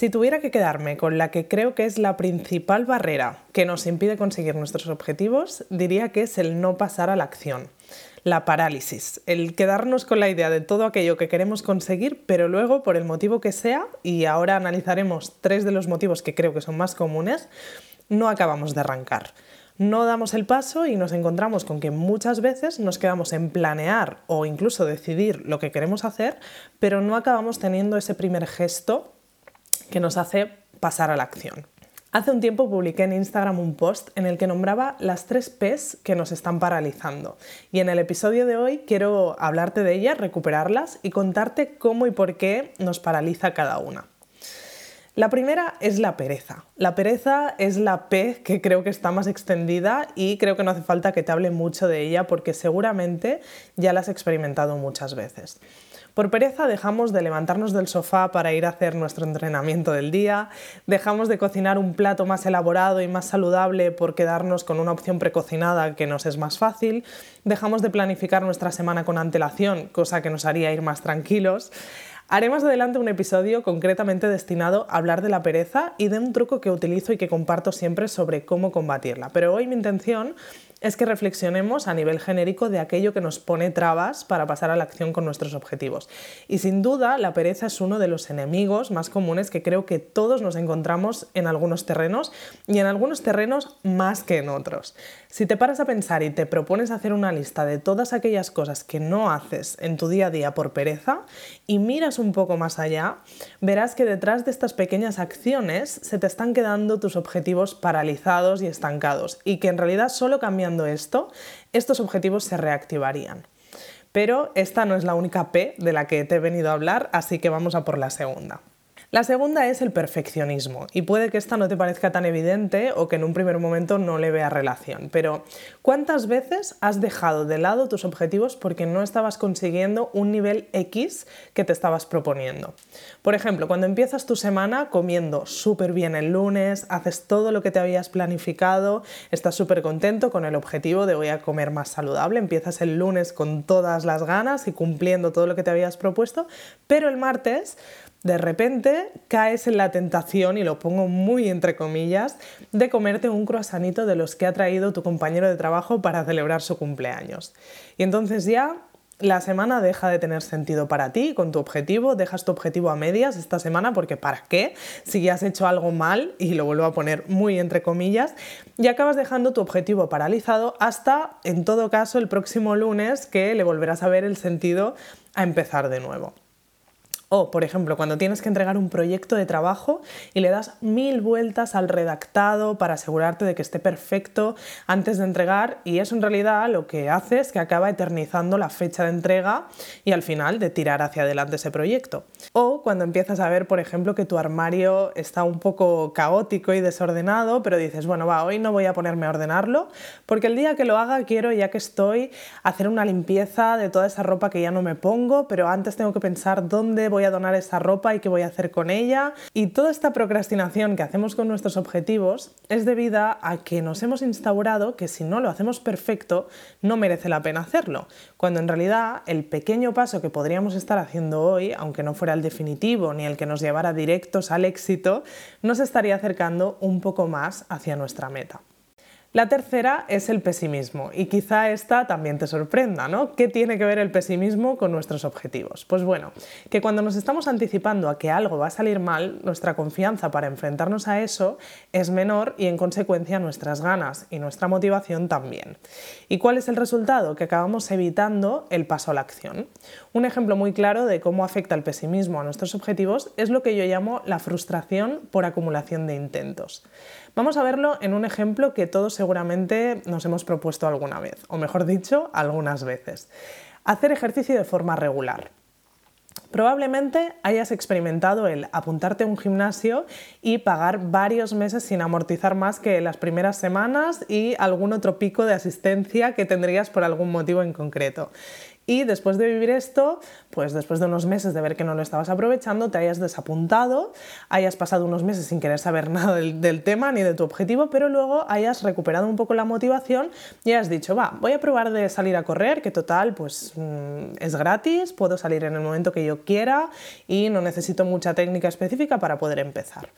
Si tuviera que quedarme con la que creo que es la principal barrera que nos impide conseguir nuestros objetivos, diría que es el no pasar a la acción, la parálisis, el quedarnos con la idea de todo aquello que queremos conseguir, pero luego, por el motivo que sea, y ahora analizaremos tres de los motivos que creo que son más comunes, no acabamos de arrancar. No damos el paso y nos encontramos con que muchas veces nos quedamos en planear o incluso decidir lo que queremos hacer, pero no acabamos teniendo ese primer gesto que nos hace pasar a la acción. Hace un tiempo publiqué en Instagram un post en el que nombraba las tres P's que nos están paralizando. Y en el episodio de hoy quiero hablarte de ellas, recuperarlas y contarte cómo y por qué nos paraliza cada una. La primera es la pereza. La pereza es la P que creo que está más extendida y creo que no hace falta que te hable mucho de ella porque seguramente ya la has experimentado muchas veces. Por pereza dejamos de levantarnos del sofá para ir a hacer nuestro entrenamiento del día, dejamos de cocinar un plato más elaborado y más saludable por quedarnos con una opción precocinada que nos es más fácil, dejamos de planificar nuestra semana con antelación, cosa que nos haría ir más tranquilos. Haré más adelante un episodio concretamente destinado a hablar de la pereza y de un truco que utilizo y que comparto siempre sobre cómo combatirla. Pero hoy mi intención es que reflexionemos a nivel genérico de aquello que nos pone trabas para pasar a la acción con nuestros objetivos. Y sin duda, la pereza es uno de los enemigos más comunes que creo que todos nos encontramos en algunos terrenos y en algunos terrenos más que en otros. Si te paras a pensar y te propones hacer una lista de todas aquellas cosas que no haces en tu día a día por pereza y miras un poco más allá, verás que detrás de estas pequeñas acciones se te están quedando tus objetivos paralizados y estancados y que en realidad solo cambian esto, estos objetivos se reactivarían. Pero esta no es la única P de la que te he venido a hablar, así que vamos a por la segunda. La segunda es el perfeccionismo y puede que esta no te parezca tan evidente o que en un primer momento no le vea relación, pero ¿cuántas veces has dejado de lado tus objetivos porque no estabas consiguiendo un nivel X que te estabas proponiendo? Por ejemplo, cuando empiezas tu semana comiendo súper bien el lunes, haces todo lo que te habías planificado, estás súper contento con el objetivo de voy a comer más saludable, empiezas el lunes con todas las ganas y cumpliendo todo lo que te habías propuesto, pero el martes de repente caes en la tentación, y lo pongo muy entre comillas, de comerte un croissantito de los que ha traído tu compañero de trabajo para celebrar su cumpleaños. Y entonces ya la semana deja de tener sentido para ti con tu objetivo, dejas tu objetivo a medias esta semana porque ¿para qué? Si ya has hecho algo mal, y lo vuelvo a poner muy entre comillas, y acabas dejando tu objetivo paralizado hasta, en todo caso, el próximo lunes que le volverás a ver el sentido a empezar de nuevo. O, por ejemplo, cuando tienes que entregar un proyecto de trabajo y le das mil vueltas al redactado para asegurarte de que esté perfecto antes de entregar y eso en realidad lo que hace es que acaba eternizando la fecha de entrega y al final de tirar hacia adelante ese proyecto. O cuando empiezas a ver, por ejemplo, que tu armario está un poco caótico y desordenado, pero dices, bueno, va, hoy no voy a ponerme a ordenarlo porque el día que lo haga quiero, ya que estoy, hacer una limpieza de toda esa ropa que ya no me pongo, pero antes tengo que pensar dónde voy voy a donar esa ropa y qué voy a hacer con ella. Y toda esta procrastinación que hacemos con nuestros objetivos es debida a que nos hemos instaurado que si no lo hacemos perfecto, no merece la pena hacerlo. Cuando en realidad el pequeño paso que podríamos estar haciendo hoy, aunque no fuera el definitivo ni el que nos llevara directos al éxito, nos estaría acercando un poco más hacia nuestra meta. La tercera es el pesimismo y quizá esta también te sorprenda, ¿no? ¿Qué tiene que ver el pesimismo con nuestros objetivos? Pues bueno, que cuando nos estamos anticipando a que algo va a salir mal, nuestra confianza para enfrentarnos a eso es menor y en consecuencia nuestras ganas y nuestra motivación también. ¿Y cuál es el resultado? Que acabamos evitando el paso a la acción. Un ejemplo muy claro de cómo afecta el pesimismo a nuestros objetivos es lo que yo llamo la frustración por acumulación de intentos. Vamos a verlo en un ejemplo que todos seguramente nos hemos propuesto alguna vez, o mejor dicho, algunas veces. Hacer ejercicio de forma regular. Probablemente hayas experimentado el apuntarte a un gimnasio y pagar varios meses sin amortizar más que las primeras semanas y algún otro pico de asistencia que tendrías por algún motivo en concreto y después de vivir esto, pues después de unos meses de ver que no lo estabas aprovechando, te hayas desapuntado, hayas pasado unos meses sin querer saber nada del, tema ni de tu objetivo, pero luego hayas recuperado un poco la motivación y hayas dicho, va, voy a probar de salir a correr, que total, pues mm, es gratis, puedo salir en el momento que yo quiera y no necesito mucha técnica específica para poder empezar.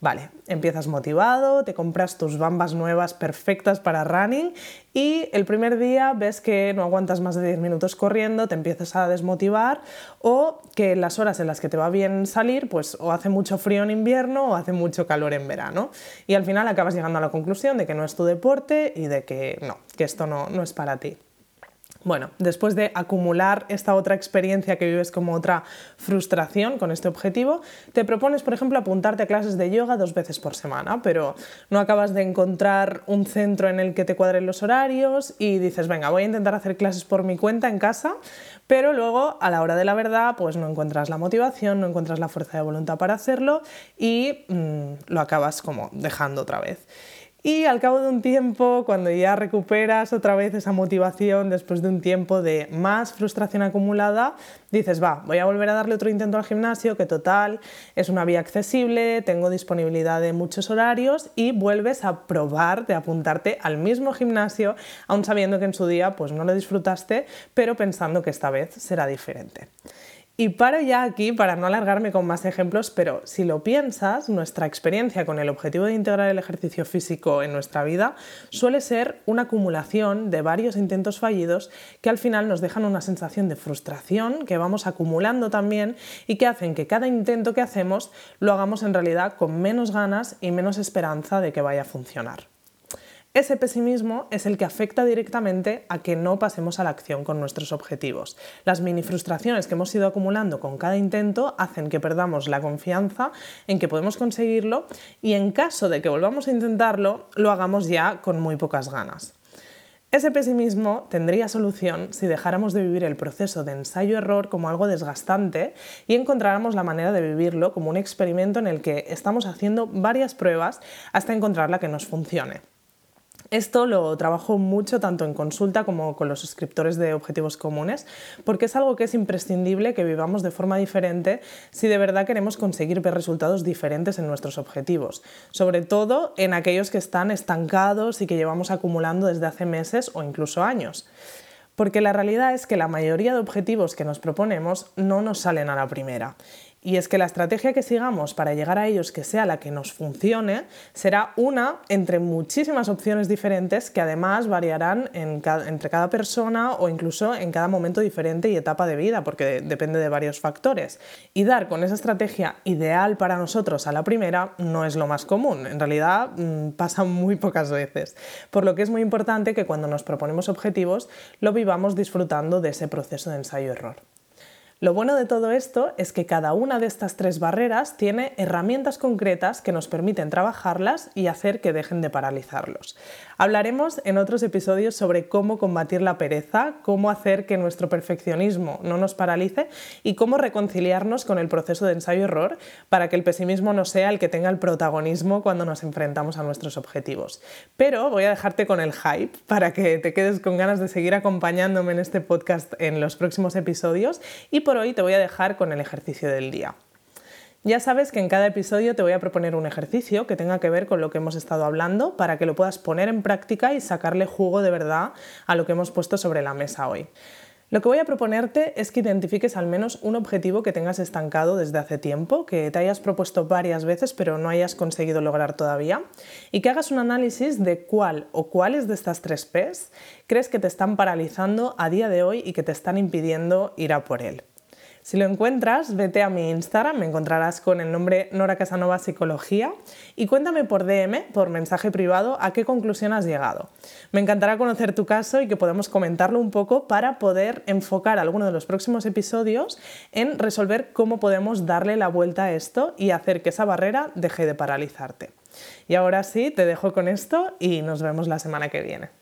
Vale, empiezas motivado, te compras tus bambas nuevas perfectas para running y el primer día ves que no aguantas más de 10 minutos corriendo, te empiezas a desmotivar o que las horas en las que te va bien salir, pues o hace mucho frío en invierno o hace mucho calor en verano. Y al final acabas llegando a la conclusión de que no es tu deporte y de que no, que esto no, no es para ti. Bueno, después de acumular esta otra experiencia que vives como otra frustración con este objetivo, te propones, por ejemplo, apuntarte a clases de yoga dos veces por semana, pero no acabas de encontrar un centro en el que te cuadren los horarios y dices, venga, voy a intentar hacer clases por mi cuenta en casa, pero luego a la hora de la verdad, pues no encuentras la motivación, no encuentras la fuerza de voluntad para hacerlo y mm, lo acabas como dejando otra vez. Y al cabo de un tiempo, cuando ya recuperas otra vez esa motivación después de un tiempo de más frustración acumulada, dices, va, voy a volver a darle otro intento al gimnasio, que total, es una vía accesible, tengo disponibilidad de muchos horarios y vuelves a probar de apuntarte al mismo gimnasio, aun sabiendo que en su día pues no lo disfrutaste, pero pensando que esta vez será diferente. Y paro ya aquí para no alargarme con más ejemplos, pero si lo piensas, nuestra experiencia con el objetivo de integrar el ejercicio físico en nuestra vida suele ser una acumulación de varios intentos fallidos que al final nos dejan una sensación de frustración que vamos acumulando también y que hacen que cada intento que hacemos lo hagamos en realidad con menos ganas y menos esperanza de que vaya a funcionar. Ese pesimismo es el que afecta directamente a que no pasemos a la acción con nuestros objetivos. Las mini frustraciones que hemos ido acumulando con cada intento hacen que perdamos la confianza en que podemos conseguirlo y en caso de que volvamos a intentarlo, lo hagamos ya con muy pocas ganas. Ese pesimismo tendría solución si dejáramos de vivir el proceso de ensayo-error como algo desgastante y encontráramos la manera de vivirlo como un experimento en el que estamos haciendo varias pruebas hasta encontrar la que nos funcione. Esto lo trabajo mucho tanto en consulta como con los suscriptores de objetivos comunes, porque es algo que es imprescindible que vivamos de forma diferente si de verdad queremos conseguir ver resultados diferentes en nuestros objetivos, sobre todo en aquellos que están estancados y que llevamos acumulando desde hace meses o incluso años. Porque la realidad es que la mayoría de objetivos que nos proponemos no nos salen a la primera y es que la estrategia que sigamos para llegar a ellos que sea la que nos funcione será una entre muchísimas opciones diferentes que además variarán entre cada persona o incluso en cada momento diferente y etapa de vida, porque depende de varios factores. Y dar con esa estrategia ideal para nosotros a la primera no es lo más común, en realidad mm, pasa muy pocas veces. Por lo que es muy importante que cuando nos proponemos objetivos lo vivamos disfrutando de ese proceso de ensayo-error. Lo bueno de todo esto es que cada una de estas tres barreras tiene herramientas concretas que nos permiten trabajarlas y hacer que dejen de paralizarlos. Hablaremos en otros episodios sobre cómo combatir la pereza, cómo hacer que nuestro perfeccionismo no nos paralice y cómo reconciliarnos con el proceso de ensayo-error para que el pesimismo no sea el que tenga el protagonismo cuando nos enfrentamos a nuestros objetivos. Pero voy a dejarte con el hype para que te quedes con ganas de seguir acompañándome en este podcast en los próximos episodios y hoy te voy a dejar con el ejercicio del día. Ya sabes que en cada episodio te voy a proponer un ejercicio que tenga que ver con lo que hemos estado hablando para que lo puedas poner en práctica y sacarle jugo de verdad a lo que hemos puesto sobre la mesa hoy. Lo que voy a proponerte es que identifiques al menos un objetivo que tengas estancado desde hace tiempo, que te hayas propuesto varias veces pero no hayas conseguido lograr todavía, y que hagas un análisis de cuál o cuáles de estas tres P's crees que te están paralizando a día de hoy y que te están impidiendo ir a por él. Si lo encuentras, vete a mi Instagram, me encontrarás con el nombre Nora Casanova Psicología y cuéntame por DM, por mensaje privado, a qué conclusión has llegado. Me encantará conocer tu caso y que podamos comentarlo un poco para poder enfocar alguno de los próximos episodios en resolver cómo podemos darle la vuelta a esto y hacer que esa barrera deje de paralizarte. Y ahora sí, te dejo con esto y nos vemos la semana que viene.